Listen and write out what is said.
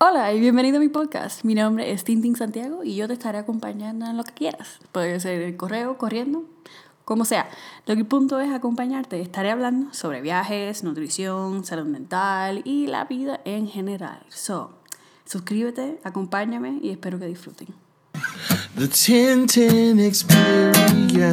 Hola y bienvenido a mi podcast. Mi nombre es Tintin Santiago y yo te estaré acompañando en lo que quieras. Puede ser el correo, corriendo, como sea. Lo que el punto es acompañarte. Estaré hablando sobre viajes, nutrición, salud mental y la vida en general. So, suscríbete, acompáñame y espero que disfruten. The Tintin Experience.